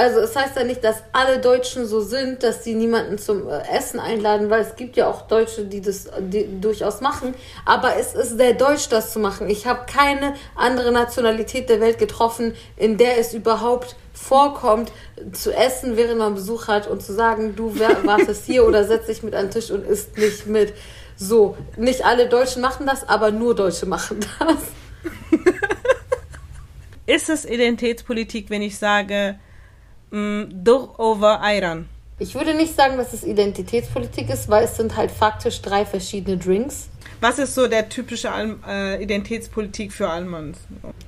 Also es heißt ja nicht, dass alle Deutschen so sind, dass sie niemanden zum äh, Essen einladen, weil es gibt ja auch Deutsche, die das die durchaus machen. Aber es ist sehr deutsch, das zu machen. Ich habe keine andere Nationalität der Welt getroffen, in der es überhaupt vorkommt, zu essen, während man Besuch hat und zu sagen, du wartest hier oder setz dich mit an den Tisch und isst nicht mit. So, nicht alle Deutschen machen das, aber nur Deutsche machen das. Ist es Identitätspolitik, wenn ich sage, durch over Ayran? Ich würde nicht sagen, dass es Identitätspolitik ist, weil es sind halt faktisch drei verschiedene Drinks. Was ist so der typische Al äh, Identitätspolitik für Almans?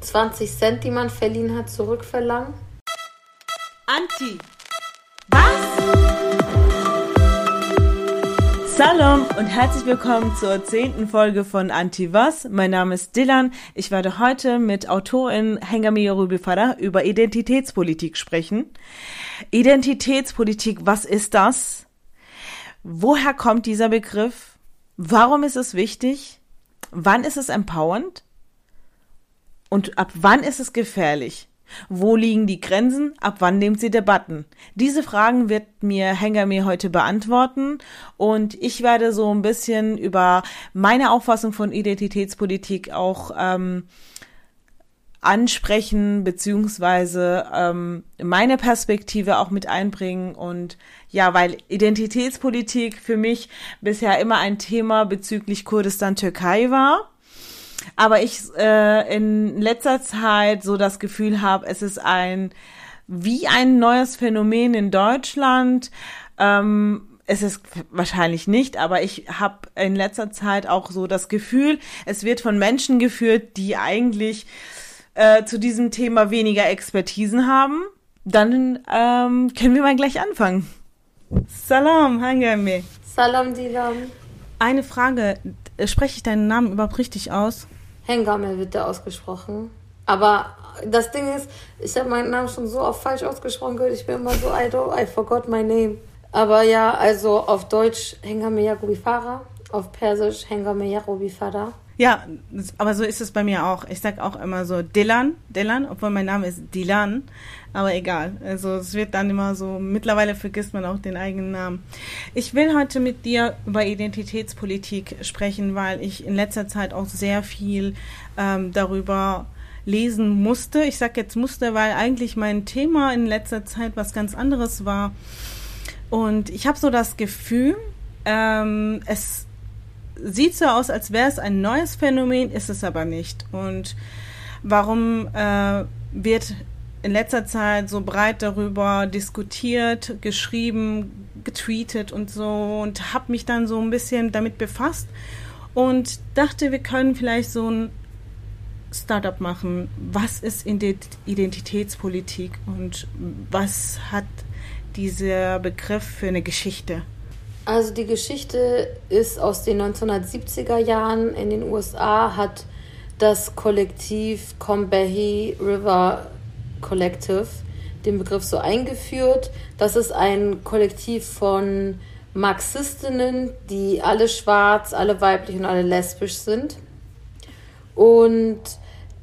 20 Cent, die man verliehen hat, zurückverlangen. Anti. Salam und herzlich willkommen zur zehnten Folge von Anti Was. Mein Name ist Dylan. Ich werde heute mit Autorin Hengami Yorubifara über Identitätspolitik sprechen. Identitätspolitik, was ist das? Woher kommt dieser Begriff? Warum ist es wichtig? Wann ist es empowernd? Und ab wann ist es gefährlich? Wo liegen die Grenzen? Ab wann nimmt sie Debatten? Diese Fragen wird mir Henger mir heute beantworten und ich werde so ein bisschen über meine Auffassung von Identitätspolitik auch ähm, ansprechen beziehungsweise ähm, meine Perspektive auch mit einbringen und ja, weil Identitätspolitik für mich bisher immer ein Thema bezüglich Kurdistan-Türkei war aber ich äh, in letzter Zeit so das Gefühl habe, es ist ein wie ein neues Phänomen in Deutschland. Ähm, es ist wahrscheinlich nicht, aber ich habe in letzter Zeit auch so das Gefühl, es wird von Menschen geführt, die eigentlich äh, zu diesem Thema weniger Expertisen haben. Dann ähm, können wir mal gleich anfangen. Salam, Hangame. Salam, Dilam. Eine Frage, spreche ich deinen Namen überhaupt richtig aus? Hengame wird der ausgesprochen. Aber das Ding ist, ich habe meinen Namen schon so oft falsch ausgesprochen gehört. Ich bin immer so, I, don't, I forgot my name. Aber ja, also auf Deutsch Hengame Yarubifara, auf Persisch Hengame Yarubifara. Ja, aber so ist es bei mir auch. Ich sag auch immer so Dilan, Dilan, obwohl mein Name ist Dilan, aber egal. Also es wird dann immer so, mittlerweile vergisst man auch den eigenen Namen. Ich will heute mit dir über Identitätspolitik sprechen, weil ich in letzter Zeit auch sehr viel ähm, darüber lesen musste. Ich sag jetzt musste, weil eigentlich mein Thema in letzter Zeit was ganz anderes war. Und ich habe so das Gefühl, ähm, es sieht so aus, als wäre es ein neues Phänomen, ist es aber nicht. Und warum äh, wird in letzter Zeit so breit darüber diskutiert, geschrieben, getweetet und so und habe mich dann so ein bisschen damit befasst und dachte, wir können vielleicht so ein Startup machen. Was ist Identitätspolitik und was hat dieser Begriff für eine Geschichte? Also die Geschichte ist aus den 1970er Jahren in den USA hat das Kollektiv Combahee River Collective den Begriff so eingeführt. Das ist ein Kollektiv von Marxistinnen, die alle schwarz, alle weiblich und alle lesbisch sind. Und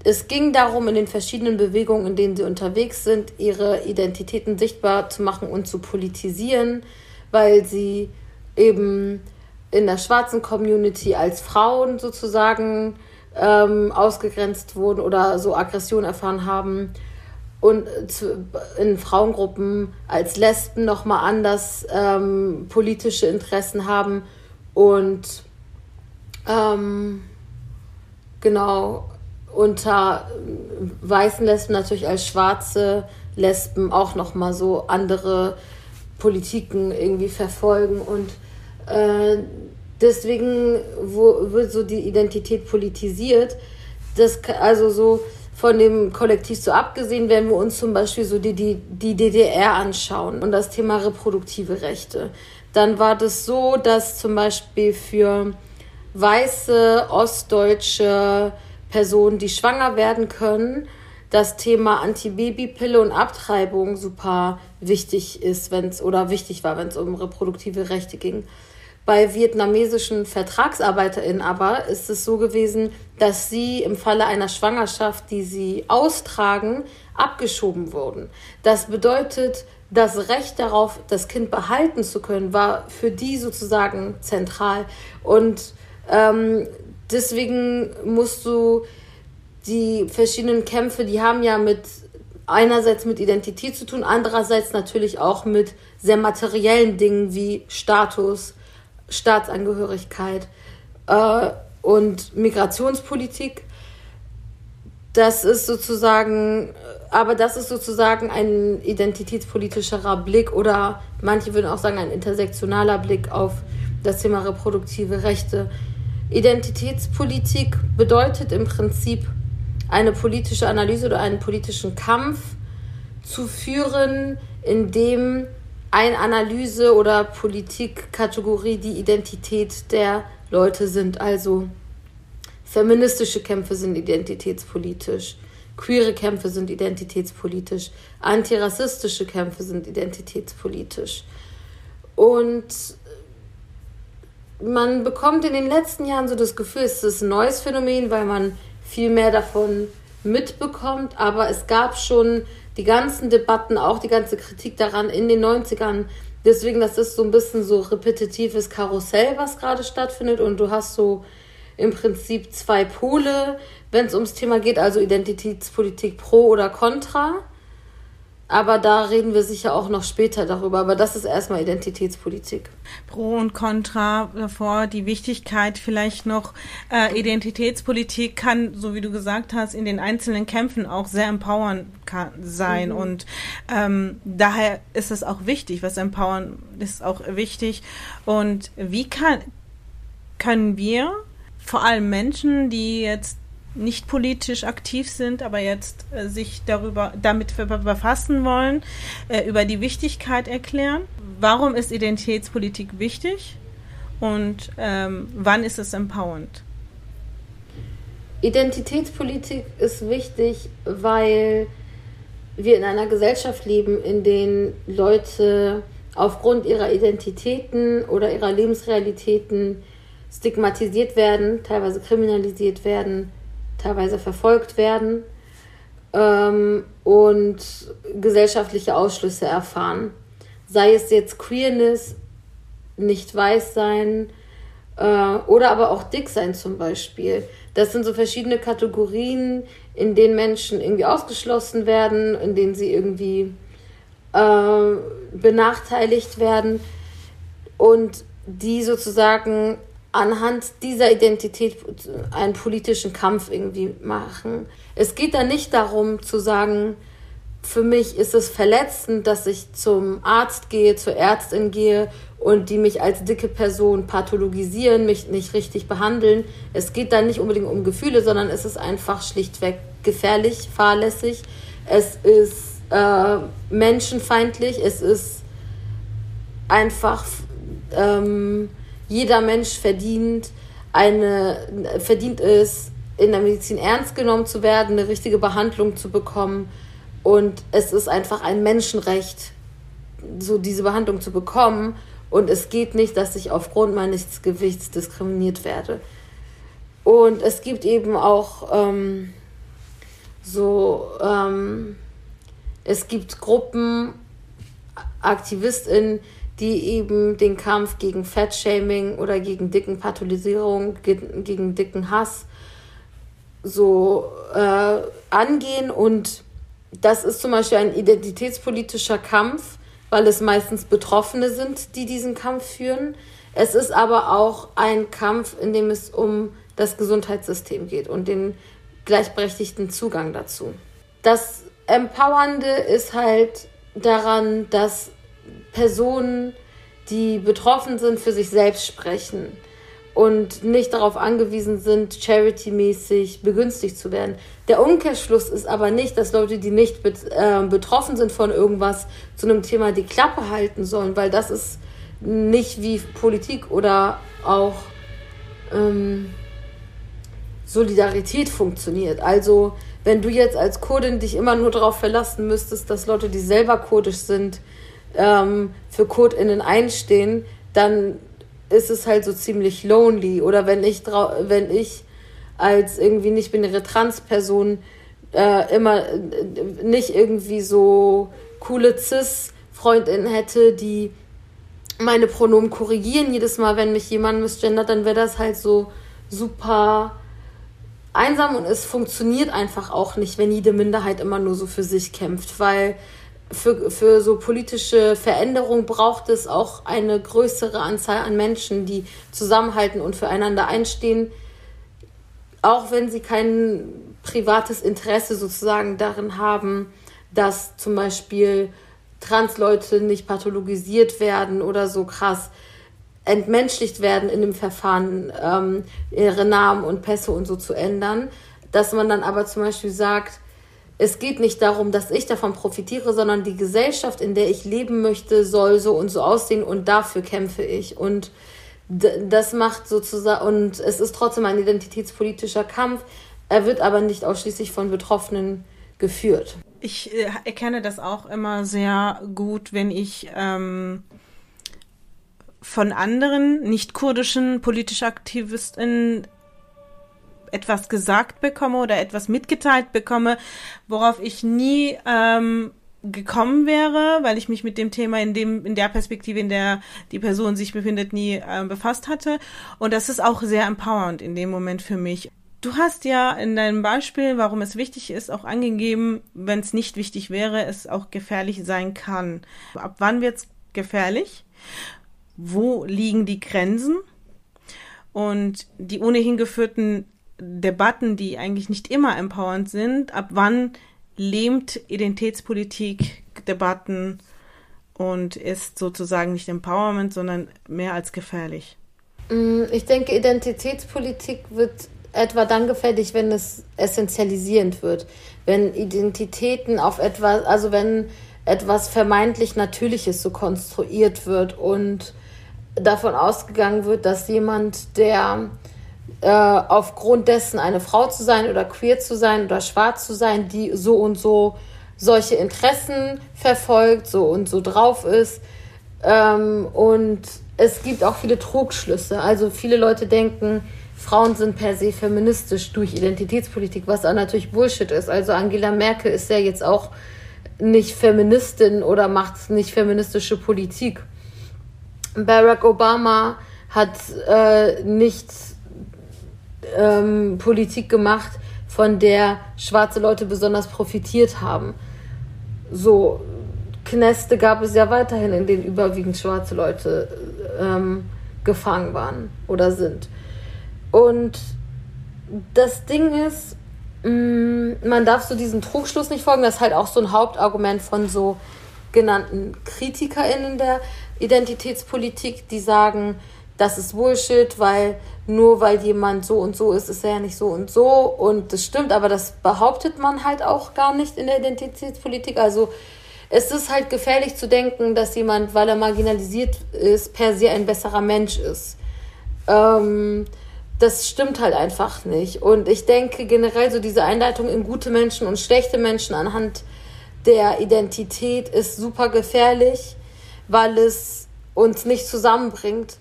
es ging darum, in den verschiedenen Bewegungen, in denen sie unterwegs sind, ihre Identitäten sichtbar zu machen und zu politisieren, weil sie eben in der schwarzen Community als Frauen sozusagen ähm, ausgegrenzt wurden oder so Aggression erfahren haben. Und zu, in Frauengruppen als Lesben nochmal anders ähm, politische Interessen haben. Und ähm, genau unter weißen Lesben natürlich als schwarze Lesben auch nochmal so andere Politiken irgendwie verfolgen und äh, deswegen wo, wird so die Identität politisiert. Das, also so von dem Kollektiv so abgesehen, wenn wir uns zum Beispiel so die, die, die DDR anschauen und das Thema reproduktive Rechte, dann war das so, dass zum Beispiel für weiße ostdeutsche Personen, die schwanger werden können, das Thema Antibabypille und Abtreibung super wichtig ist, wenn es oder wichtig war, wenn es um reproduktive Rechte ging. Bei vietnamesischen VertragsarbeiterInnen aber ist es so gewesen, dass sie im Falle einer Schwangerschaft, die sie austragen, abgeschoben wurden. Das bedeutet, das Recht darauf, das Kind behalten zu können, war für die sozusagen zentral. Und ähm, deswegen musst du die verschiedenen Kämpfe, die haben ja mit einerseits mit Identität zu tun, andererseits natürlich auch mit sehr materiellen Dingen wie Status, Staatsangehörigkeit äh, und Migrationspolitik. Das ist sozusagen, aber das ist sozusagen ein identitätspolitischerer Blick oder manche würden auch sagen ein intersektionaler Blick auf das Thema reproduktive Rechte. Identitätspolitik bedeutet im Prinzip eine politische Analyse oder einen politischen Kampf zu führen, in dem eine Analyse oder Politikkategorie die Identität der Leute sind. Also feministische Kämpfe sind identitätspolitisch, queere Kämpfe sind identitätspolitisch, antirassistische Kämpfe sind identitätspolitisch. Und man bekommt in den letzten Jahren so das Gefühl, es ist ein neues Phänomen, weil man viel mehr davon mitbekommt. Aber es gab schon die ganzen Debatten, auch die ganze Kritik daran in den 90ern. Deswegen, das ist so ein bisschen so repetitives Karussell, was gerade stattfindet. Und du hast so im Prinzip zwei Pole, wenn es ums Thema geht, also Identitätspolitik pro oder contra. Aber da reden wir sicher auch noch später darüber. Aber das ist erstmal Identitätspolitik. Pro und Contra davor, die Wichtigkeit vielleicht noch. Äh, Identitätspolitik kann, so wie du gesagt hast, in den einzelnen Kämpfen auch sehr empowern kann, sein. Mhm. Und ähm, daher ist es auch wichtig. Was empowern ist auch wichtig. Und wie kann, können wir vor allem Menschen, die jetzt nicht politisch aktiv sind, aber jetzt äh, sich darüber damit befassen wollen, äh, über die Wichtigkeit erklären. Warum ist Identitätspolitik wichtig und ähm, wann ist es empowernd? Identitätspolitik ist wichtig, weil wir in einer Gesellschaft leben, in der Leute aufgrund ihrer Identitäten oder ihrer Lebensrealitäten stigmatisiert werden, teilweise kriminalisiert werden, teilweise verfolgt werden ähm, und gesellschaftliche Ausschlüsse erfahren. Sei es jetzt Queerness, nicht weiß sein äh, oder aber auch dick sein zum Beispiel. Das sind so verschiedene Kategorien, in denen Menschen irgendwie ausgeschlossen werden, in denen sie irgendwie äh, benachteiligt werden und die sozusagen anhand dieser Identität einen politischen Kampf irgendwie machen. Es geht da nicht darum zu sagen, für mich ist es verletzend, dass ich zum Arzt gehe, zur Ärztin gehe und die mich als dicke Person pathologisieren, mich nicht richtig behandeln. Es geht da nicht unbedingt um Gefühle, sondern es ist einfach schlichtweg gefährlich, fahrlässig. Es ist äh, menschenfeindlich. Es ist einfach ähm, jeder Mensch verdient eine, verdient es, in der Medizin ernst genommen zu werden, eine richtige Behandlung zu bekommen. Und es ist einfach ein Menschenrecht, so diese Behandlung zu bekommen. Und es geht nicht, dass ich aufgrund meines Gewichts diskriminiert werde. Und es gibt eben auch ähm, so, ähm, es gibt Gruppen, AktivistInnen, die eben den Kampf gegen Fettshaming oder gegen dicken Patholisierung, gegen dicken Hass so äh, angehen. Und das ist zum Beispiel ein identitätspolitischer Kampf, weil es meistens Betroffene sind, die diesen Kampf führen. Es ist aber auch ein Kampf, in dem es um das Gesundheitssystem geht und den gleichberechtigten Zugang dazu. Das Empowernde ist halt daran, dass Personen, die betroffen sind, für sich selbst sprechen und nicht darauf angewiesen sind, charity-mäßig begünstigt zu werden. Der Umkehrschluss ist aber nicht, dass Leute, die nicht äh, betroffen sind von irgendwas, zu einem Thema die Klappe halten sollen, weil das ist nicht wie Politik oder auch ähm, Solidarität funktioniert. Also wenn du jetzt als Kurdin dich immer nur darauf verlassen müsstest, dass Leute, die selber kurdisch sind, ähm, für CodeInnen einstehen, dann ist es halt so ziemlich lonely. Oder wenn ich, wenn ich als irgendwie nicht binäre Transperson äh, immer äh, nicht irgendwie so coole Cis-Freundinnen hätte, die meine Pronomen korrigieren jedes Mal, wenn mich jemand misgendert, dann wäre das halt so super einsam und es funktioniert einfach auch nicht, wenn jede Minderheit immer nur so für sich kämpft, weil für, für so politische Veränderung braucht es auch eine größere Anzahl an Menschen, die zusammenhalten und füreinander einstehen, auch wenn sie kein privates Interesse sozusagen darin haben, dass zum Beispiel Transleute nicht pathologisiert werden oder so krass entmenschlicht werden in dem Verfahren, ähm, ihre Namen und Pässe und so zu ändern, dass man dann aber zum Beispiel sagt, es geht nicht darum, dass ich davon profitiere, sondern die Gesellschaft, in der ich leben möchte, soll so und so aussehen und dafür kämpfe ich. Und das macht sozusagen, und es ist trotzdem ein identitätspolitischer Kampf, er wird aber nicht ausschließlich von Betroffenen geführt. Ich äh, erkenne das auch immer sehr gut, wenn ich ähm, von anderen nicht-kurdischen politischen Aktivisten etwas gesagt bekomme oder etwas mitgeteilt bekomme, worauf ich nie ähm, gekommen wäre, weil ich mich mit dem Thema in dem in der Perspektive, in der die Person sich befindet, nie äh, befasst hatte. Und das ist auch sehr empowernd in dem Moment für mich. Du hast ja in deinem Beispiel, warum es wichtig ist, auch angegeben, wenn es nicht wichtig wäre, es auch gefährlich sein kann. Ab wann wird es gefährlich? Wo liegen die Grenzen? Und die ohnehin geführten Debatten, die eigentlich nicht immer empowernd sind, ab wann lähmt Identitätspolitik Debatten und ist sozusagen nicht Empowerment, sondern mehr als gefährlich? Mm, ich denke, Identitätspolitik wird etwa dann gefährlich, wenn es essentialisierend wird. Wenn Identitäten auf etwas, also wenn etwas vermeintlich Natürliches so konstruiert wird und davon ausgegangen wird, dass jemand, der äh, aufgrund dessen eine Frau zu sein oder queer zu sein oder schwarz zu sein, die so und so solche Interessen verfolgt, so und so drauf ist. Ähm, und es gibt auch viele Trugschlüsse. Also viele Leute denken, Frauen sind per se feministisch durch Identitätspolitik, was auch natürlich Bullshit ist. Also Angela Merkel ist ja jetzt auch nicht Feministin oder macht nicht feministische Politik. Barack Obama hat äh, nicht ähm, Politik gemacht, von der schwarze Leute besonders profitiert haben. So Kneste gab es ja weiterhin, in denen überwiegend schwarze Leute ähm, gefangen waren oder sind. Und das Ding ist, mm, man darf so diesen Trugschluss nicht folgen. Das ist halt auch so ein Hauptargument von so genannten KritikerInnen der Identitätspolitik, die sagen, das ist Bullshit, weil nur weil jemand so und so ist, ist er ja nicht so und so. Und das stimmt, aber das behauptet man halt auch gar nicht in der Identitätspolitik. Also es ist halt gefährlich zu denken, dass jemand, weil er marginalisiert ist, per se ein besserer Mensch ist. Ähm, das stimmt halt einfach nicht. Und ich denke generell so diese Einleitung in gute Menschen und schlechte Menschen anhand der Identität ist super gefährlich, weil es uns nicht zusammenbringt.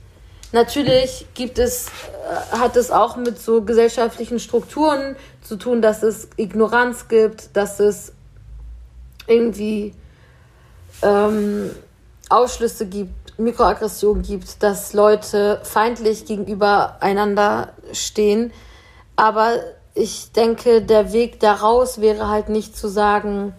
Natürlich gibt es, äh, hat es auch mit so gesellschaftlichen Strukturen zu tun, dass es Ignoranz gibt, dass es irgendwie ähm, Ausschlüsse gibt, Mikroaggression gibt, dass Leute feindlich gegenüber einander stehen. Aber ich denke, der Weg daraus wäre halt nicht zu sagen,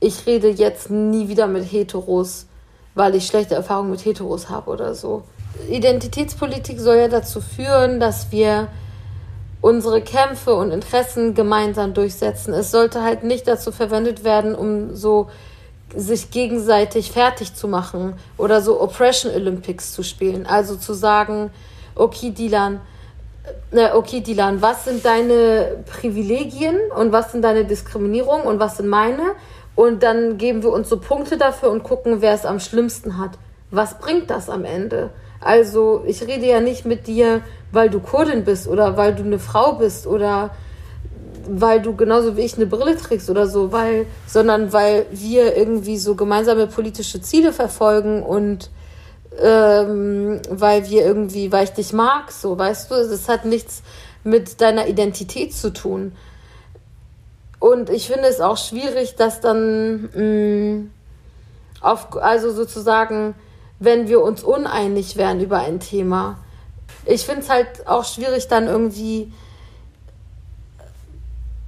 ich rede jetzt nie wieder mit Heteros, weil ich schlechte Erfahrungen mit Heteros habe oder so. Identitätspolitik soll ja dazu führen, dass wir unsere Kämpfe und Interessen gemeinsam durchsetzen. Es sollte halt nicht dazu verwendet werden, um so sich gegenseitig fertig zu machen oder so Oppression Olympics zu spielen. Also zu sagen, okay, Dilan, äh, okay, Dilan, was sind deine Privilegien und was sind deine Diskriminierungen und was sind meine? Und dann geben wir uns so Punkte dafür und gucken, wer es am schlimmsten hat. Was bringt das am Ende? Also, ich rede ja nicht mit dir, weil du Kurdin bist oder weil du eine Frau bist oder weil du genauso wie ich eine Brille trägst oder so, weil, sondern weil wir irgendwie so gemeinsame politische Ziele verfolgen und ähm, weil wir irgendwie, weil ich dich mag, so, weißt du, es hat nichts mit deiner Identität zu tun. Und ich finde es auch schwierig, dass dann mh, mm, auf, also sozusagen, wenn wir uns uneinig wären über ein Thema. Ich finde es halt auch schwierig, dann irgendwie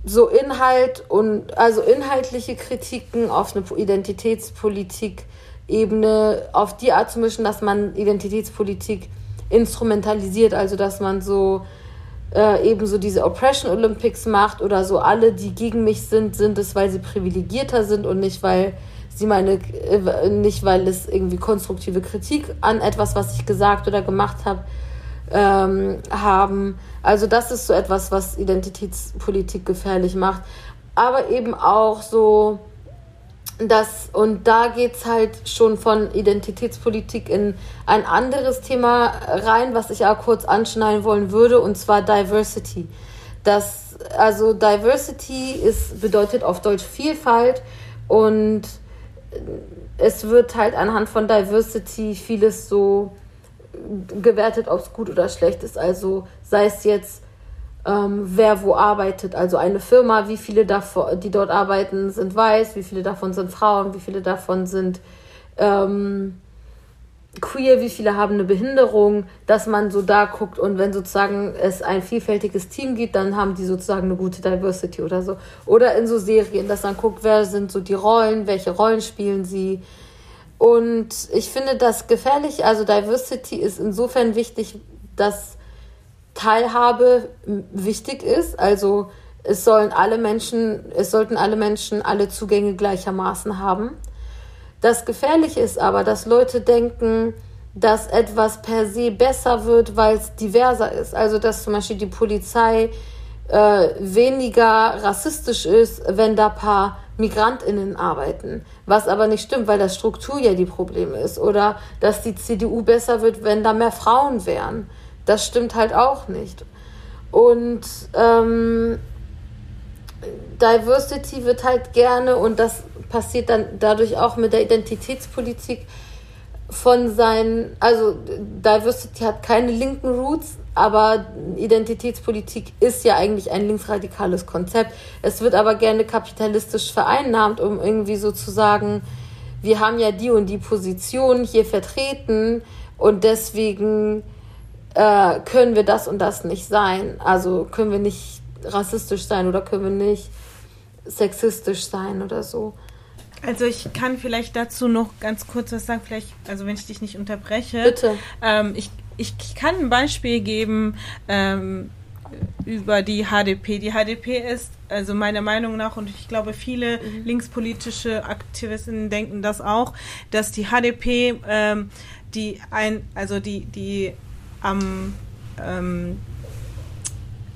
so Inhalt und also inhaltliche Kritiken auf eine Identitätspolitik-Ebene auf die Art zu mischen, dass man Identitätspolitik instrumentalisiert, also dass man so äh, eben so diese Oppression Olympics macht oder so alle, die gegen mich sind, sind es, weil sie privilegierter sind und nicht, weil sie meine, äh, nicht, weil es irgendwie konstruktive Kritik an etwas, was ich gesagt oder gemacht habe, ähm, haben. Also das ist so etwas, was Identitätspolitik gefährlich macht. Aber eben auch so, dass, und da geht es halt schon von Identitätspolitik in ein anderes Thema rein, was ich auch kurz anschneiden wollen würde, und zwar Diversity. Das, also Diversity ist, bedeutet auf Deutsch Vielfalt und es wird halt anhand von Diversity vieles so gewertet, ob es gut oder schlecht ist. Also sei es jetzt, ähm, wer wo arbeitet. Also eine Firma, wie viele davon, die dort arbeiten, sind weiß, wie viele davon sind Frauen, wie viele davon sind ähm, queer, wie viele haben eine Behinderung, dass man so da guckt und wenn sozusagen es ein vielfältiges Team gibt, dann haben die sozusagen eine gute Diversity oder so. Oder in so Serien, dass man guckt, wer sind so die Rollen, welche Rollen spielen sie, und ich finde das gefährlich. Also Diversity ist insofern wichtig, dass Teilhabe wichtig ist. Also es sollen alle Menschen, es sollten alle Menschen alle Zugänge gleichermaßen haben. Das Gefährliche ist aber, dass Leute denken, dass etwas per se besser wird, weil es diverser ist. Also dass zum Beispiel die Polizei äh, weniger rassistisch ist, wenn da paar MigrantInnen arbeiten. Was aber nicht stimmt, weil das Struktur ja die Probleme ist. Oder dass die CDU besser wird, wenn da mehr Frauen wären. Das stimmt halt auch nicht. Und ähm, Diversity wird halt gerne, und das passiert dann dadurch auch mit der Identitätspolitik, von seinen, also Diversity hat keine linken Roots, aber Identitätspolitik ist ja eigentlich ein linksradikales Konzept. Es wird aber gerne kapitalistisch vereinnahmt, um irgendwie sozusagen, wir haben ja die und die Position hier vertreten und deswegen äh, können wir das und das nicht sein. Also können wir nicht rassistisch sein oder können wir nicht sexistisch sein oder so. Also ich kann vielleicht dazu noch ganz kurz was sagen, vielleicht, also wenn ich dich nicht unterbreche. Bitte. Ähm, ich, ich kann ein Beispiel geben ähm, über die HDP. Die HDP ist, also meiner Meinung nach, und ich glaube viele mhm. linkspolitische Aktivisten denken das auch, dass die HDP ähm, die ein, also die, die am ähm,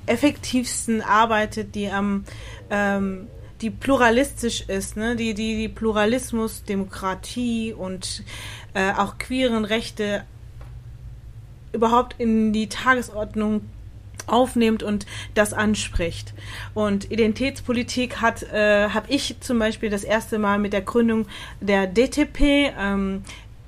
effektivsten arbeitet, die am ähm, die pluralistisch ist, ne? die, die, die Pluralismus, Demokratie und äh, auch queeren Rechte überhaupt in die Tagesordnung aufnimmt und das anspricht. Und Identitätspolitik hat, äh, habe ich zum Beispiel das erste Mal mit der Gründung der DTP, ähm,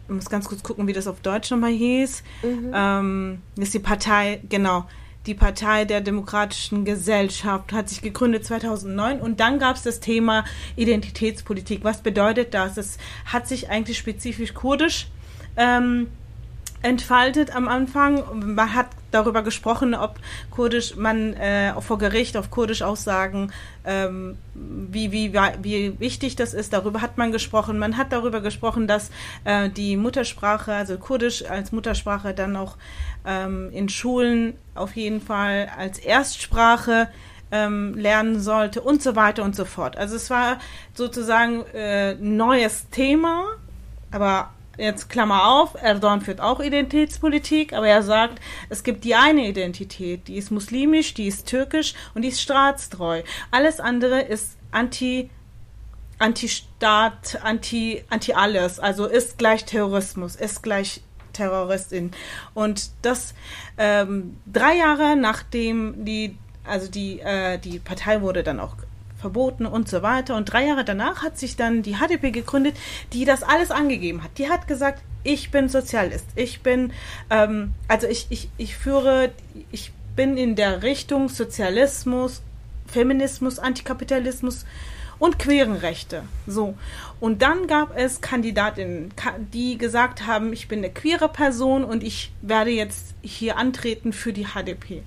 ich muss ganz kurz gucken, wie das auf Deutsch nochmal hieß, mhm. ähm, ist die Partei, genau, die Partei der Demokratischen Gesellschaft hat sich gegründet 2009 und dann gab es das Thema Identitätspolitik. Was bedeutet das? Es hat sich eigentlich spezifisch kurdisch ähm, entfaltet am Anfang. Man hat darüber gesprochen, ob Kurdisch man äh, vor Gericht auf Kurdisch aussagen, ähm, wie, wie, wie wichtig das ist. Darüber hat man gesprochen. Man hat darüber gesprochen, dass äh, die Muttersprache, also Kurdisch als Muttersprache dann auch ähm, in Schulen auf jeden Fall als Erstsprache ähm, lernen sollte und so weiter und so fort. Also es war sozusagen äh, neues Thema, aber jetzt Klammer auf, Erdogan führt auch Identitätspolitik, aber er sagt, es gibt die eine Identität, die ist muslimisch, die ist türkisch und die ist staatstreu. Alles andere ist anti Anti-Staat, anti, anti alles, also ist gleich Terrorismus, ist gleich Terroristin. Und das ähm, drei Jahre nachdem die, also die, äh, die Partei wurde dann auch verboten und so weiter. Und drei Jahre danach hat sich dann die HDP gegründet, die das alles angegeben hat. Die hat gesagt, ich bin Sozialist. Ich bin, ähm, also ich, ich, ich führe, ich bin in der Richtung Sozialismus Feminismus, Antikapitalismus und queeren Rechte. So. Und dann gab es Kandidatinnen, die gesagt haben, ich bin eine queere Person und ich werde jetzt hier antreten für die HDP.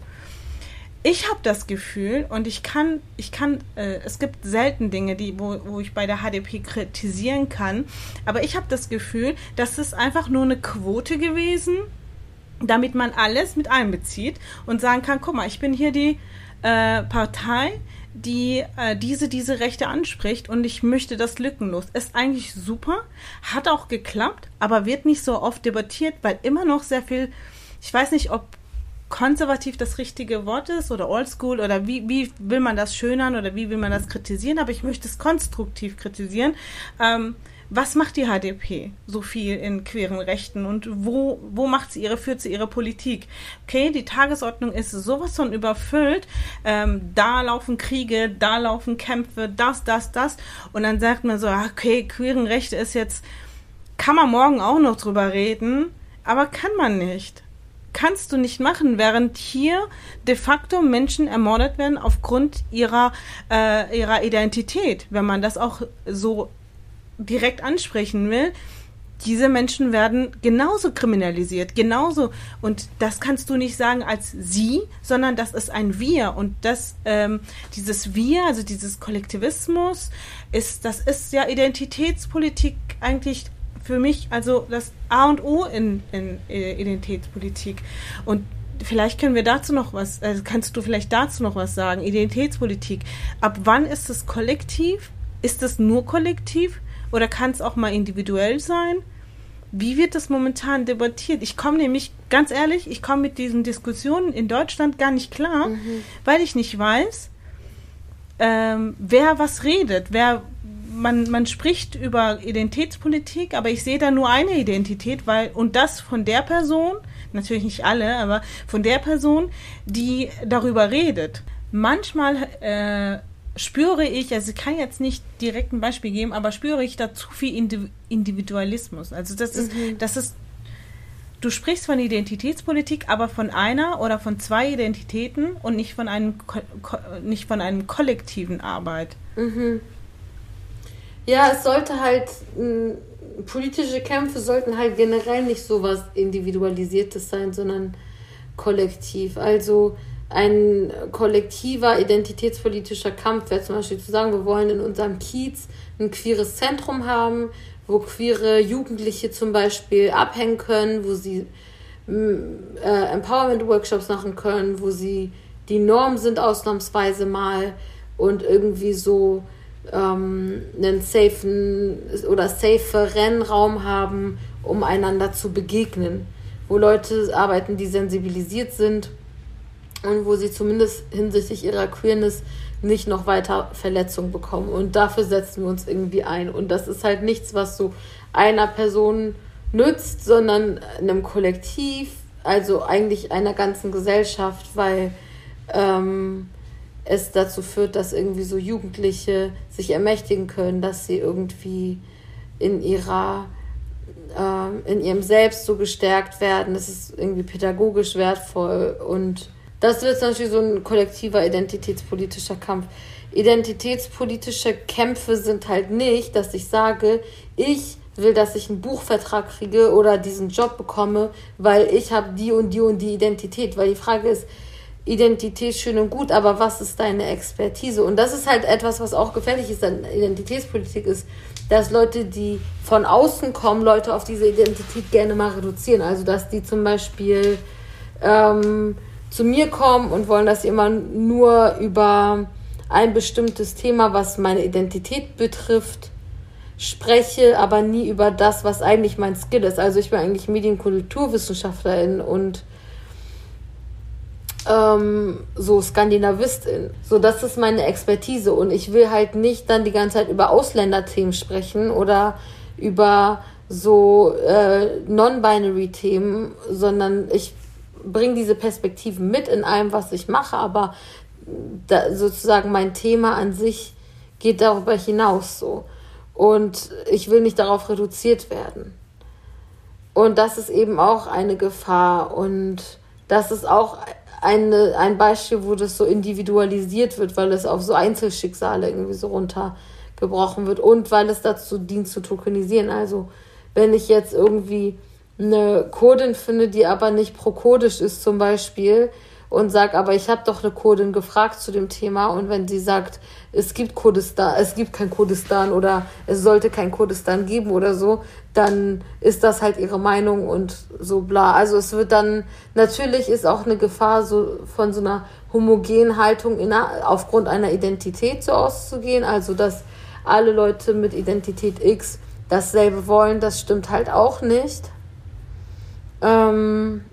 Ich habe das Gefühl und ich kann, ich kann, äh, es gibt selten Dinge, die, wo, wo ich bei der HDP kritisieren kann, aber ich habe das Gefühl, das ist einfach nur eine Quote gewesen, damit man alles mit einbezieht und sagen kann, guck mal, ich bin hier die äh, Partei, die äh, diese, diese Rechte anspricht und ich möchte das lückenlos. Ist eigentlich super, hat auch geklappt, aber wird nicht so oft debattiert, weil immer noch sehr viel, ich weiß nicht, ob konservativ das richtige Wort ist oder oldschool oder wie, wie will man das schönern oder wie will man das kritisieren, aber ich möchte es konstruktiv kritisieren. Ähm, was macht die HDP so viel in queeren Rechten und wo, wo macht sie ihre, führt sie ihre Politik? Okay, die Tagesordnung ist sowas von überfüllt. Ähm, da laufen Kriege, da laufen Kämpfe, das, das, das. Und dann sagt man so, okay, queeren Rechte ist jetzt, kann man morgen auch noch drüber reden, aber kann man nicht. Kannst du nicht machen, während hier de facto Menschen ermordet werden aufgrund ihrer, äh, ihrer Identität, wenn man das auch so direkt ansprechen will, diese Menschen werden genauso kriminalisiert, genauso. Und das kannst du nicht sagen als sie, sondern das ist ein Wir. Und das, ähm, dieses Wir, also dieses Kollektivismus, ist, das ist ja Identitätspolitik eigentlich für mich, also das A und O in, in äh, Identitätspolitik. Und vielleicht können wir dazu noch was, also kannst du vielleicht dazu noch was sagen? Identitätspolitik. Ab wann ist es kollektiv? Ist es nur kollektiv? Oder kann es auch mal individuell sein? Wie wird das momentan debattiert? Ich komme nämlich, ganz ehrlich, ich komme mit diesen Diskussionen in Deutschland gar nicht klar, mhm. weil ich nicht weiß, ähm, wer was redet, wer man, man spricht über Identitätspolitik, aber ich sehe da nur eine Identität, weil, und das von der Person, natürlich nicht alle, aber von der Person, die darüber redet. Manchmal äh, spüre ich, also ich kann jetzt nicht direkt ein Beispiel geben, aber spüre ich da zu viel Individualismus. Also das ist, mhm. das ist, du sprichst von Identitätspolitik, aber von einer oder von zwei Identitäten und nicht von einem, nicht von einem kollektiven Arbeit. Mhm. Ja, es sollte halt, politische Kämpfe sollten halt generell nicht so was Individualisiertes sein, sondern kollektiv. Also, ein kollektiver identitätspolitischer Kampf wäre zum Beispiel zu sagen, wir wollen in unserem Kiez ein queeres Zentrum haben, wo queere Jugendliche zum Beispiel abhängen können, wo sie äh, Empowerment-Workshops machen können, wo sie die Norm sind ausnahmsweise mal und irgendwie so ähm, einen safen oder safe Rennraum haben, um einander zu begegnen, wo Leute arbeiten, die sensibilisiert sind und wo sie zumindest hinsichtlich ihrer Queerness nicht noch weiter Verletzungen bekommen. Und dafür setzen wir uns irgendwie ein. Und das ist halt nichts, was so einer Person nützt, sondern einem Kollektiv, also eigentlich einer ganzen Gesellschaft, weil ähm, es dazu führt, dass irgendwie so Jugendliche sich ermächtigen können, dass sie irgendwie in ihrer äh, in ihrem Selbst so gestärkt werden. Das ist irgendwie pädagogisch wertvoll und das wird Beispiel so ein kollektiver identitätspolitischer Kampf. Identitätspolitische Kämpfe sind halt nicht, dass ich sage, ich will, dass ich einen Buchvertrag kriege oder diesen Job bekomme, weil ich habe die und die und die Identität. Weil die Frage ist, Identität schön und gut, aber was ist deine Expertise? Und das ist halt etwas, was auch gefährlich ist an Identitätspolitik ist, dass Leute, die von außen kommen, Leute auf diese Identität gerne mal reduzieren. Also dass die zum Beispiel ähm, zu mir kommen und wollen, dass ich immer nur über ein bestimmtes Thema, was meine Identität betrifft, spreche, aber nie über das, was eigentlich mein Skill ist. Also ich bin eigentlich Medienkulturwissenschaftlerin und ähm, so Skandinavistin. So, das ist meine Expertise und ich will halt nicht dann die ganze Zeit über Ausländerthemen sprechen oder über so äh, Non-Binary-Themen, sondern ich bringe diese Perspektiven mit in allem, was ich mache, aber da, sozusagen mein Thema an sich geht darüber hinaus so. Und ich will nicht darauf reduziert werden. Und das ist eben auch eine Gefahr. Und das ist auch eine, ein Beispiel, wo das so individualisiert wird, weil es auf so Einzelschicksale irgendwie so runtergebrochen wird und weil es dazu dient zu tokenisieren. Also wenn ich jetzt irgendwie eine Kurdin finde, die aber nicht prokurdisch ist zum Beispiel und sag, aber ich habe doch eine Kurdin gefragt zu dem Thema und wenn sie sagt, es gibt Kurdistan, es gibt kein Kurdistan oder es sollte kein Kurdistan geben oder so, dann ist das halt ihre Meinung und so bla. Also es wird dann, natürlich ist auch eine Gefahr so von so einer homogenen Haltung in, aufgrund einer Identität so auszugehen, also dass alle Leute mit Identität X dasselbe wollen, das stimmt halt auch nicht. Ähm,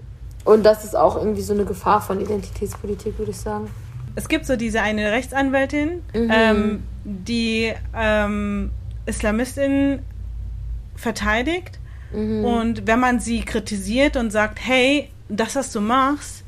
und das ist auch irgendwie so eine Gefahr von Identitätspolitik, würde ich sagen. Es gibt so diese eine Rechtsanwältin, mhm. ähm, die ähm, Islamistin verteidigt. Mhm. Und wenn man sie kritisiert und sagt, hey, das, was du machst,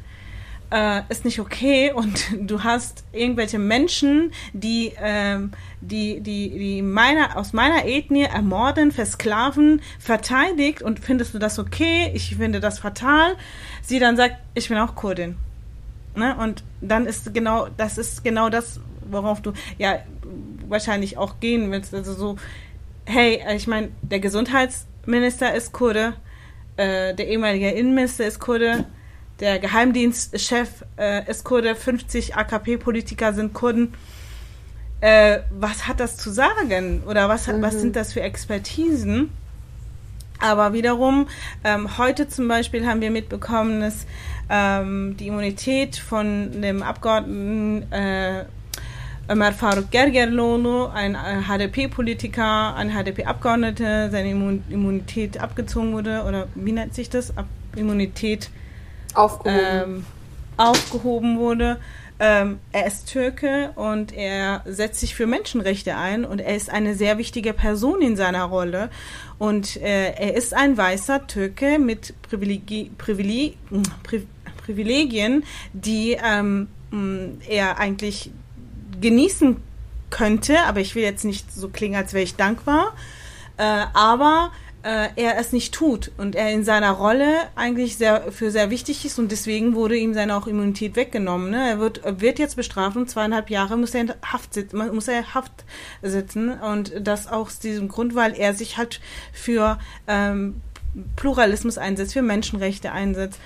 äh, ist nicht okay und du hast irgendwelche Menschen, die, ähm, die, die, die meiner, aus meiner Ethnie ermorden, versklaven, verteidigt und findest du das okay? Ich finde das fatal. Sie dann sagt, ich bin auch Kurdin. Ne? Und dann ist genau, das ist genau das, worauf du ja wahrscheinlich auch gehen willst. Also so, hey, ich meine, der Gesundheitsminister ist Kurde, äh, der ehemalige Innenminister ist Kurde, der Geheimdienstchef äh, ist Kurde, 50 AKP-Politiker sind Kurden. Äh, was hat das zu sagen? Oder was, mhm. was sind das für Expertisen? Aber wiederum, ähm, heute zum Beispiel haben wir mitbekommen, dass ähm, die Immunität von dem Abgeordneten äh, Ömer Faruk Gergerlolo, ein HDP-Politiker, ein HDP-Abgeordneter, seine Immunität abgezogen wurde, oder wie nennt sich das? Ab Immunität aufgehoben, ähm, aufgehoben wurde. Ähm, er ist Türke und er setzt sich für Menschenrechte ein und er ist eine sehr wichtige Person in seiner Rolle. Und äh, er ist ein weißer Türke mit Privilegi Privileg Pri Privilegien, die ähm, er eigentlich genießen könnte, aber ich will jetzt nicht so klingen, als wäre ich dankbar. Äh, aber äh, er es nicht tut und er in seiner Rolle eigentlich sehr für sehr wichtig ist und deswegen wurde ihm seine auch Immunität weggenommen. Ne? Er wird, wird jetzt bestraft und zweieinhalb Jahre muss er in Haft sitzen, muss er Haft sitzen und das aus diesem Grund, weil er sich halt für ähm, Pluralismus einsetzt, für Menschenrechte einsetzt.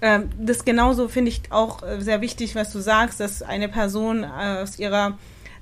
Ähm, das genauso finde ich auch sehr wichtig, was du sagst, dass eine Person äh, aus ihrer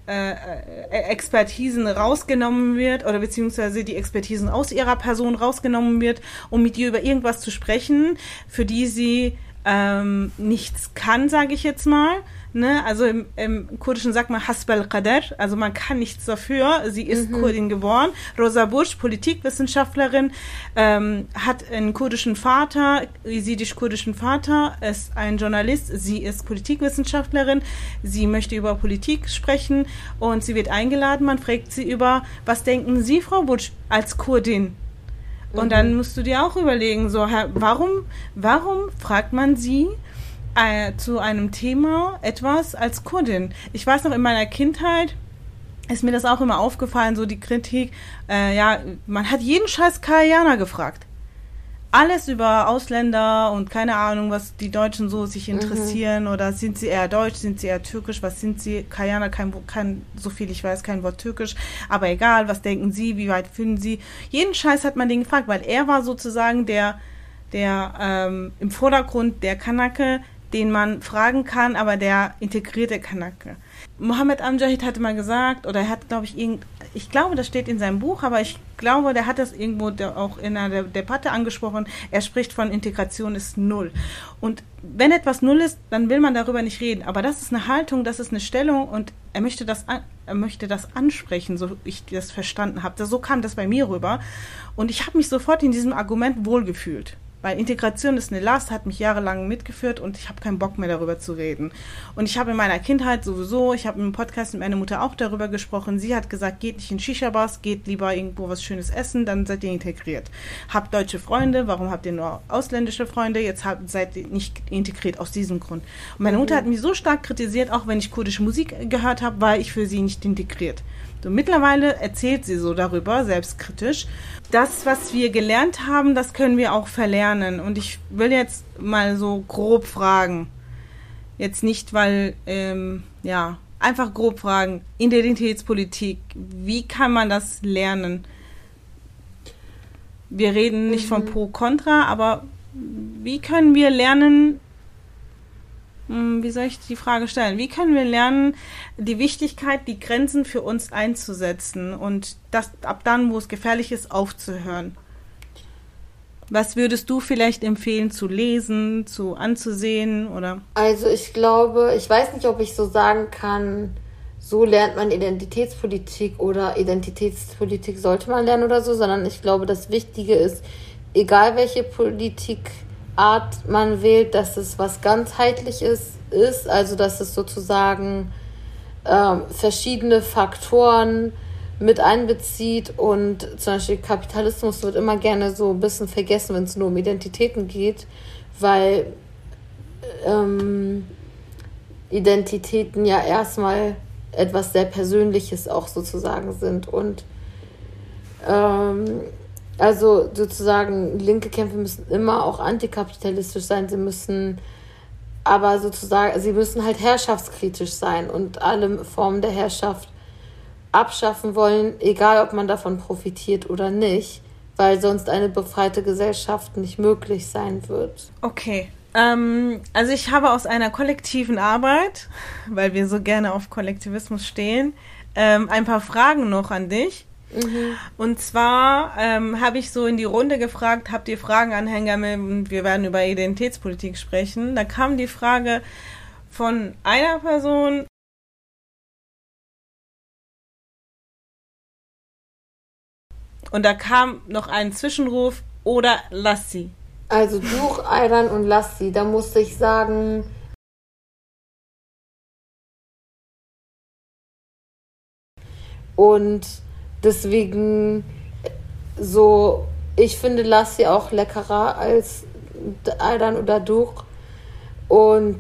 äh, äh, Expertisen rausgenommen wird oder beziehungsweise die Expertisen aus ihrer Person rausgenommen wird, um mit ihr über irgendwas zu sprechen, für die sie ähm, nichts kann, sage ich jetzt mal. Ne? Also im, im Kurdischen sagt man Hasbal Qadar, also man kann nichts dafür. Sie ist mhm. Kurdin geboren. Rosa Busch, Politikwissenschaftlerin, ähm, hat einen kurdischen Vater, jesidisch-kurdischen Vater, ist ein Journalist. Sie ist Politikwissenschaftlerin. Sie möchte über Politik sprechen und sie wird eingeladen. Man fragt sie über, was denken Sie, Frau Busch, als Kurdin? Und dann mhm. musst du dir auch überlegen, so, warum, warum fragt man sie, äh, zu einem Thema etwas als Kurdin. Ich weiß noch in meiner Kindheit, ist mir das auch immer aufgefallen, so die Kritik, äh, ja, man hat jeden scheiß Kajana gefragt. Alles über Ausländer und keine Ahnung, was die Deutschen so sich mhm. interessieren mhm. oder sind sie eher deutsch, sind sie eher türkisch, was sind sie? Kajana, kein, kein, so viel ich weiß, kein Wort türkisch, aber egal, was denken sie, wie weit finden sie? Jeden Scheiß hat man den gefragt, weil er war sozusagen der, der ähm, im Vordergrund der Kanake, den man fragen kann, aber der integrierte Kanake. Mohammed Amjahid hatte mal gesagt, oder er hat, glaube ich, irgend, ich glaube, das steht in seinem Buch, aber ich glaube, der hat das irgendwo auch in einer Debatte angesprochen. Er spricht von Integration ist null. Und wenn etwas null ist, dann will man darüber nicht reden. Aber das ist eine Haltung, das ist eine Stellung und er möchte das, er möchte das ansprechen, so ich das verstanden habe. So kam das bei mir rüber. Und ich habe mich sofort in diesem Argument wohlgefühlt. Weil Integration ist eine Last, hat mich jahrelang mitgeführt und ich habe keinen Bock mehr darüber zu reden. Und ich habe in meiner Kindheit sowieso, ich habe im Podcast mit meiner Mutter auch darüber gesprochen. Sie hat gesagt, geht nicht in Shisha-Bars, geht lieber irgendwo was Schönes essen, dann seid ihr integriert. Habt deutsche Freunde, warum habt ihr nur ausländische Freunde? Jetzt habt, seid ihr nicht integriert aus diesem Grund. Und meine Mutter hat mich so stark kritisiert, auch wenn ich kurdische Musik gehört habe, war ich für sie nicht integriert. So, mittlerweile erzählt sie so darüber, selbstkritisch. Das, was wir gelernt haben, das können wir auch verlernen. Und ich will jetzt mal so grob fragen. Jetzt nicht, weil, ähm, ja, einfach grob fragen. Identitätspolitik, wie kann man das lernen? Wir reden nicht mhm. von Pro Contra, aber wie können wir lernen, wie soll ich die Frage stellen? Wie können wir lernen, die Wichtigkeit, die Grenzen für uns einzusetzen und das ab dann, wo es gefährlich ist, aufzuhören? Was würdest du vielleicht empfehlen zu lesen, zu anzusehen oder? Also ich glaube, ich weiß nicht, ob ich so sagen kann, so lernt man Identitätspolitik oder Identitätspolitik sollte man lernen oder so, sondern ich glaube, das Wichtige ist, egal welche Politikart man wählt, dass es was ganzheitliches ist, also dass es sozusagen ähm, verschiedene Faktoren mit einbezieht und zum Beispiel Kapitalismus wird immer gerne so ein bisschen vergessen, wenn es nur um Identitäten geht, weil ähm, Identitäten ja erstmal etwas sehr Persönliches auch sozusagen sind und ähm, also sozusagen linke Kämpfe müssen immer auch antikapitalistisch sein, sie müssen aber sozusagen, sie müssen halt herrschaftskritisch sein und alle Formen der Herrschaft abschaffen wollen, egal ob man davon profitiert oder nicht, weil sonst eine befreite Gesellschaft nicht möglich sein wird. Okay. Ähm, also ich habe aus einer kollektiven Arbeit, weil wir so gerne auf Kollektivismus stehen, ähm, ein paar Fragen noch an dich. Mhm. Und zwar ähm, habe ich so in die Runde gefragt, habt ihr Fragenanhänger und wir werden über Identitätspolitik sprechen. Da kam die Frage von einer Person, Und da kam noch ein Zwischenruf oder lass sie. Also Duch, Ayran und lass sie. Da musste ich sagen. Und deswegen so, ich finde Lassi auch leckerer als Ayran oder Duch. Und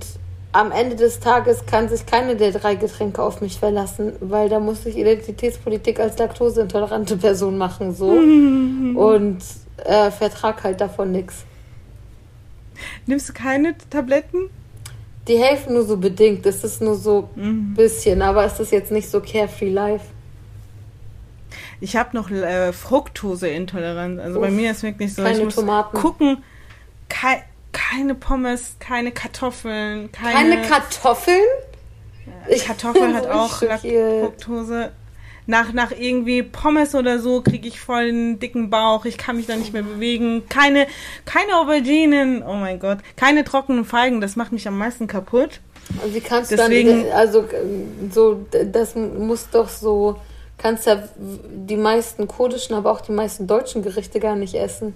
am Ende des Tages kann sich keine der drei Getränke auf mich verlassen, weil da muss ich Identitätspolitik als laktoseintolerante Person machen, so. Und äh, vertrag halt davon nichts. Nimmst du keine Tabletten? Die helfen nur so bedingt. Es ist nur so ein mhm. bisschen, aber es ist jetzt nicht so carefree life. Ich habe noch äh, Fructoseintoleranz. Also Uff, bei mir ist wirklich so, keine ich muss Tomaten. gucken, kein keine Pommes, keine Kartoffeln, keine. Keine Kartoffeln? Ich Kartoffel hat auch Fructose. Nach, nach irgendwie Pommes oder so kriege ich voll einen dicken Bauch. Ich kann mich da nicht mehr bewegen. Keine, keine Auberginen. Oh mein Gott. Keine trockenen Feigen. Das macht mich am meisten kaputt. Wie kannst du Deswegen, dann, also so, das muss doch so, kannst ja die meisten kurdischen, aber auch die meisten deutschen Gerichte gar nicht essen.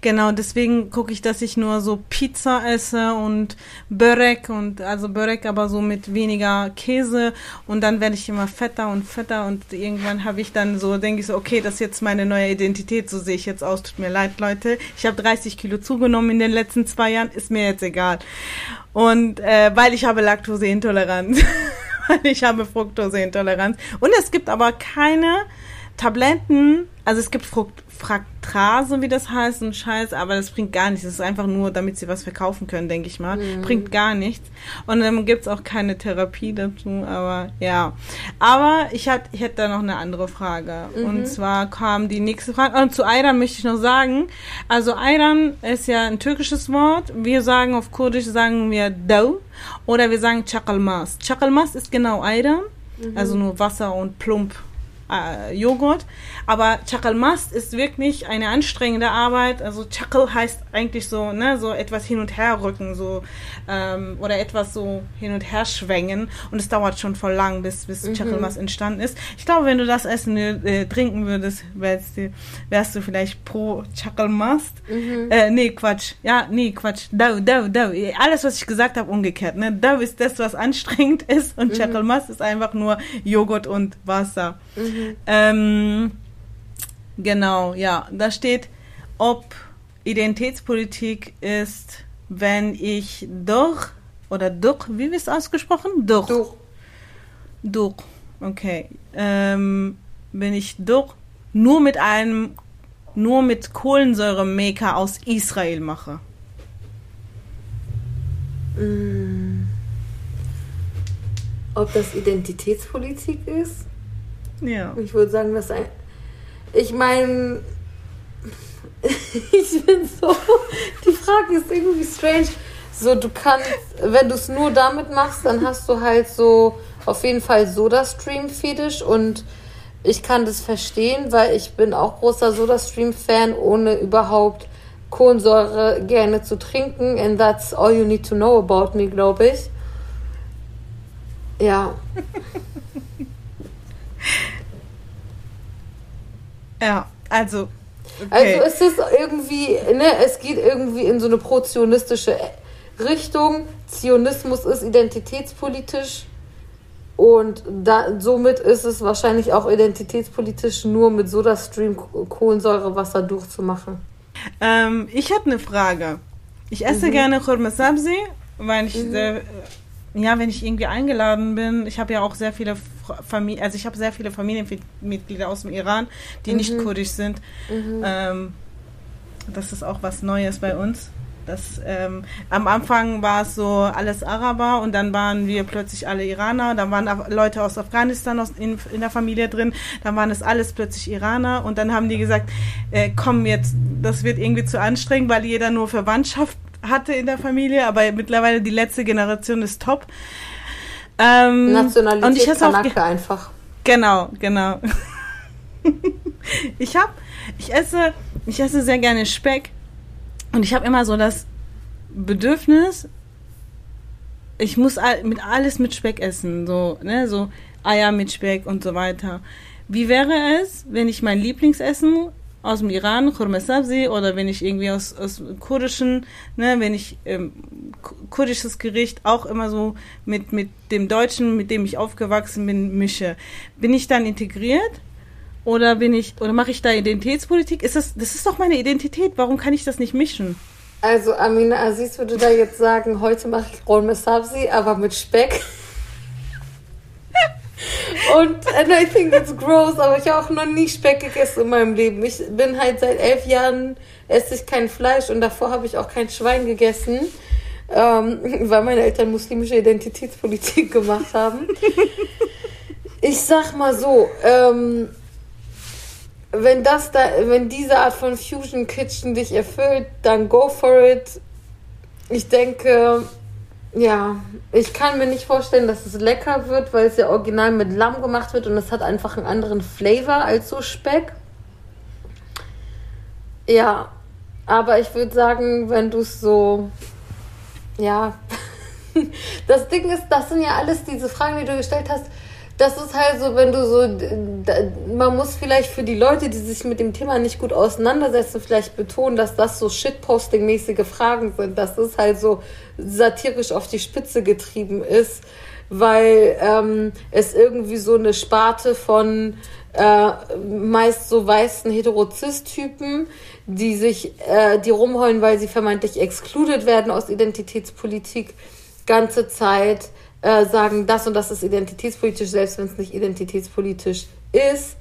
Genau, deswegen gucke ich, dass ich nur so Pizza esse und Börek und also Börek aber so mit weniger Käse und dann werde ich immer fetter und fetter und irgendwann habe ich dann so, denke ich so, okay, das ist jetzt meine neue Identität, so sehe ich jetzt aus, tut mir leid, Leute. Ich habe 30 Kilo zugenommen in den letzten zwei Jahren, ist mir jetzt egal. Und äh, weil ich habe Laktoseintoleranz, ich habe Fructoseintoleranz. Und es gibt aber keine Tabletten, also es gibt Frukt, Fraktrase, wie das heißt, ein Scheiß, aber das bringt gar nichts. Das ist einfach nur, damit sie was verkaufen können, denke ich mal. Mhm. Bringt gar nichts. Und dann gibt es auch keine Therapie dazu, aber ja. Aber ich, hat, ich hätte da noch eine andere Frage. Mhm. Und zwar kam die nächste Frage. Und zu Ayran möchte ich noch sagen, also Ayran ist ja ein türkisches Wort. Wir sagen auf Kurdisch, sagen wir Dau oder wir sagen Chakalmas. Chakalmas ist genau Ayran, mhm. also nur Wasser und Plump äh, Joghurt. Aber Chakalmast ist wirklich eine anstrengende Arbeit. Also Chakal heißt eigentlich so, ne, so etwas hin und her rücken, so ähm, oder etwas so hin und her schwängen. Und es dauert schon voll lang, bis bis mhm. Chakalmast entstanden ist. Ich glaube, wenn du das essen äh, trinken würdest, wärst du, wärst du vielleicht pro Chakalmast. Mhm. Äh, nee, Quatsch. Ja, nee, Quatsch. Dau, dau, dau. Alles, was ich gesagt habe, umgekehrt. Ne? Dau ist das, was anstrengend ist und mhm. Chakalmast ist einfach nur Joghurt und Wasser. Mhm. Ähm, genau, ja. Da steht, ob Identitätspolitik ist, wenn ich durch oder durch, wie wird es ausgesprochen? Durch. Durch. Durch. Okay. Ähm, wenn ich doch nur mit einem, nur mit Kohlensäure-Maker aus Israel mache. Mm. Ob das Identitätspolitik ist? Ja. Ich würde sagen, dass ein. Ich meine. ich bin so. Die Frage ist irgendwie strange. So, du kannst, wenn du es nur damit machst, dann hast du halt so auf jeden Fall Soda-Stream-Fetisch und ich kann das verstehen, weil ich bin auch großer Soda-Stream-Fan, ohne überhaupt Kohlensäure gerne zu trinken. And that's all you need to know about me, glaube ich. Ja. Ja, also. Okay. Also es ist irgendwie, ne, es geht irgendwie in so eine pro-zionistische Richtung. Zionismus ist identitätspolitisch und da, somit ist es wahrscheinlich auch identitätspolitisch nur mit SodaStream Kohlensäurewasser durchzumachen. Ähm, ich habe eine Frage. Ich esse mhm. gerne Khurma Sabzi, weil ich mhm. sehr, ja, wenn ich irgendwie eingeladen bin, ich habe ja auch sehr viele Familien, also ich habe sehr viele Familienmitglieder aus dem Iran, die mhm. nicht kurdisch sind. Mhm. Ähm, das ist auch was Neues bei uns. Das, ähm, am Anfang war es so alles Araber und dann waren wir plötzlich alle Iraner. Dann waren Leute aus Afghanistan aus, in, in der Familie drin. Dann waren es alles plötzlich Iraner und dann haben die gesagt, äh, komm jetzt, das wird irgendwie zu anstrengend, weil jeder nur Verwandtschaft hatte in der Familie, aber mittlerweile die letzte Generation ist top. Ähm, Nationalität und ich Kanake einfach. Genau, genau. ich habe, ich esse, ich esse sehr gerne Speck und ich habe immer so das Bedürfnis, ich muss mit alles mit Speck essen, so, ne, so Eier mit Speck und so weiter. Wie wäre es, wenn ich mein Lieblingsessen aus dem Iran, Khurma Sabzi, oder wenn ich irgendwie aus, aus kurdischen, ne, wenn ich ähm, kurdisches Gericht auch immer so mit, mit dem Deutschen, mit dem ich aufgewachsen bin, mische. Bin ich dann integriert? Oder bin ich, oder mache ich da Identitätspolitik? Ist das, das ist doch meine Identität. Warum kann ich das nicht mischen? Also Amina Aziz würde da jetzt sagen, heute mache ich Roll Sabzi, aber mit Speck. Und and I think it's gross, aber ich habe auch noch nie Speck gegessen in meinem Leben. Ich bin halt seit elf Jahren, esse ich kein Fleisch und davor habe ich auch kein Schwein gegessen, ähm, weil meine Eltern muslimische Identitätspolitik gemacht haben. Ich sag mal so, ähm, wenn das da, wenn diese Art von Fusion Kitchen dich erfüllt, dann go for it. Ich denke, ja, ich kann mir nicht vorstellen, dass es lecker wird, weil es ja original mit Lamm gemacht wird und es hat einfach einen anderen Flavor als so Speck. Ja, aber ich würde sagen, wenn du es so, ja, das Ding ist, das sind ja alles diese Fragen, die du gestellt hast. Das ist halt so, wenn du so, man muss vielleicht für die Leute, die sich mit dem Thema nicht gut auseinandersetzen, vielleicht betonen, dass das so Shitposting-mäßige Fragen sind, das halt so satirisch auf die Spitze getrieben ist, weil ähm, es irgendwie so eine Sparte von äh, meist so weißen Heterozist-Typen, die sich, äh, die rumheulen, weil sie vermeintlich excluded werden aus Identitätspolitik, ganze Zeit äh, sagen, das und das ist identitätspolitisch, selbst wenn es nicht identitätspolitisch ist.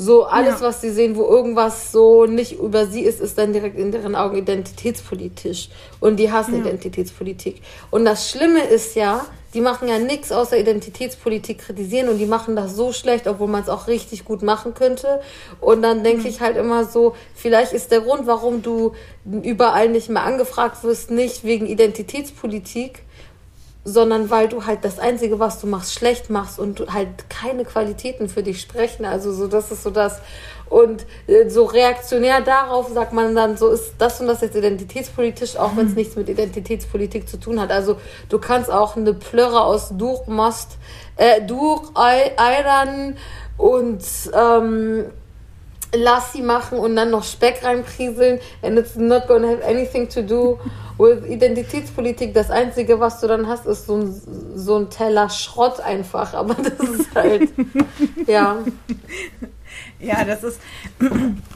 So alles, ja. was sie sehen, wo irgendwas so nicht über sie ist, ist dann direkt in deren Augen identitätspolitisch. Und die hassen ja. Identitätspolitik. Und das Schlimme ist ja, die machen ja nichts außer Identitätspolitik kritisieren und die machen das so schlecht, obwohl man es auch richtig gut machen könnte. Und dann denke mhm. ich halt immer so, vielleicht ist der Grund, warum du überall nicht mehr angefragt wirst, nicht wegen Identitätspolitik, sondern weil du halt das Einzige, was du machst, schlecht machst und halt keine Qualitäten für dich sprechen. Also so, das ist so das. Und äh, so reaktionär darauf sagt man dann, so ist das und das jetzt identitätspolitisch, auch wenn es mhm. nichts mit Identitätspolitik zu tun hat. Also du kannst auch eine Plörre aus Durchmast, äh, Durch, Eiran und ähm, Lassi machen und dann noch Speck reinprieseln and it's not gonna have anything to do Identitätspolitik. Das Einzige, was du dann hast, ist so ein, so ein Teller Schrott einfach. Aber das ist halt, ja. Ja, das ist.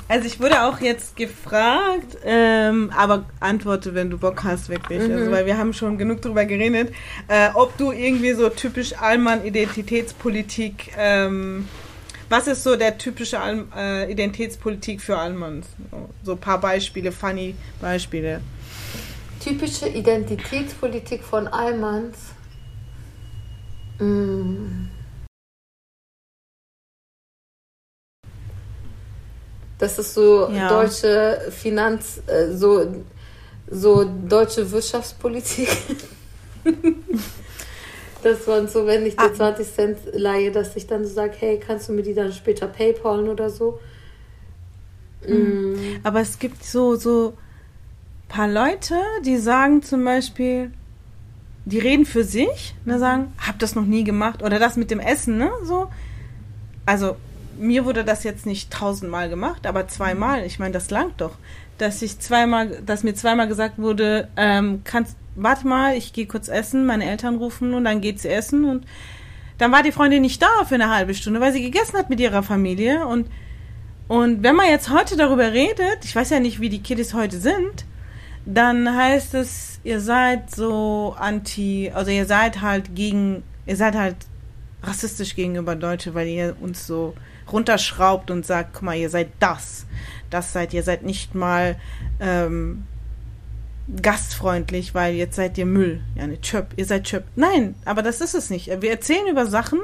Also ich wurde auch jetzt gefragt, ähm, aber antworte, wenn du Bock hast, wirklich. Also, mhm. Also, weil wir haben schon genug drüber geredet, äh, ob du irgendwie so typisch Allmann-Identitätspolitik, ähm, was ist so der typische Al äh, Identitätspolitik für Allmanns? So ein paar Beispiele, funny Beispiele. Typische Identitätspolitik von Allmanns. Mm. Das ist so ja. deutsche Finanz, äh, so, so deutsche Wirtschaftspolitik. das war so, wenn ich dir ah. 20 Cent leihe, dass ich dann so sage, hey, kannst du mir die dann später PayPalen oder so? Mhm. Mm. Aber es gibt so, so paar Leute, die sagen zum Beispiel, die reden für sich, ne, sagen, hab das noch nie gemacht. Oder das mit dem Essen, ne? So. Also mir wurde das jetzt nicht tausendmal gemacht, aber zweimal. Ich meine, das langt doch. Dass ich zweimal, dass mir zweimal gesagt wurde, ähm, kannst, warte mal, ich gehe kurz essen, meine Eltern rufen und dann geht sie essen und dann war die Freundin nicht da für eine halbe Stunde, weil sie gegessen hat mit ihrer Familie und und wenn man jetzt heute darüber redet, ich weiß ja nicht, wie die Kiddies heute sind, dann heißt es, ihr seid so anti, also ihr seid halt gegen, ihr seid halt rassistisch gegenüber Deutsche, weil ihr uns so runterschraubt und sagt, guck mal, ihr seid das. Das seid ihr, seid nicht mal ähm, gastfreundlich, weil jetzt seid ihr Müll. Ja, ne, Chöp, ihr seid Chöp. Nein, aber das ist es nicht. Wir erzählen über Sachen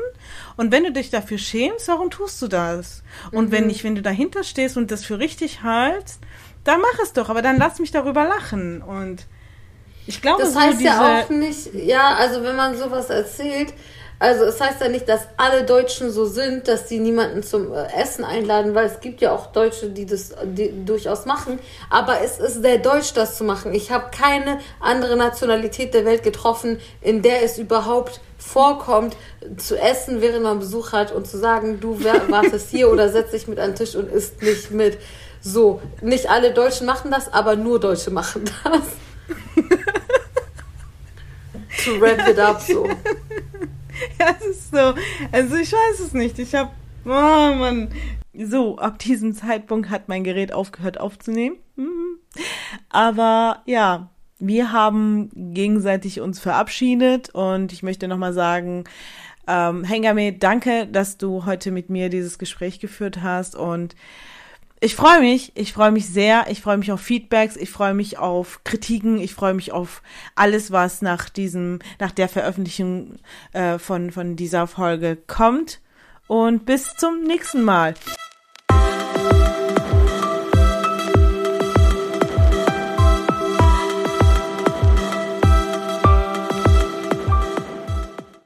und wenn du dich dafür schämst, warum tust du das? Und mhm. wenn nicht, wenn du dahinter stehst und das für richtig hältst, dann mach es doch, aber dann lass mich darüber lachen und ich glaube, das heißt so ja auch nicht, ja, also wenn man sowas erzählt, also es heißt ja nicht, dass alle Deutschen so sind, dass die niemanden zum äh, Essen einladen, weil es gibt ja auch Deutsche, die das die durchaus machen. Aber es ist sehr deutsch, das zu machen. Ich habe keine andere Nationalität der Welt getroffen, in der es überhaupt vorkommt, zu essen, während man Besuch hat und zu sagen, du wartest hier oder setz dich mit an den Tisch und isst nicht mit. So, nicht alle Deutschen machen das, aber nur Deutsche machen das. to wrap it up so. ja, es ist so. Also ich weiß es nicht. Ich habe, oh Mann. So, ab diesem Zeitpunkt hat mein Gerät aufgehört aufzunehmen. Mhm. Aber ja, wir haben gegenseitig uns verabschiedet und ich möchte nochmal sagen, ähm, Hengame, danke, dass du heute mit mir dieses Gespräch geführt hast und ich freue mich, ich freue mich sehr, ich freue mich auf Feedbacks, ich freue mich auf Kritiken, ich freue mich auf alles, was nach diesem, nach der Veröffentlichung äh, von, von dieser Folge kommt. Und bis zum nächsten Mal.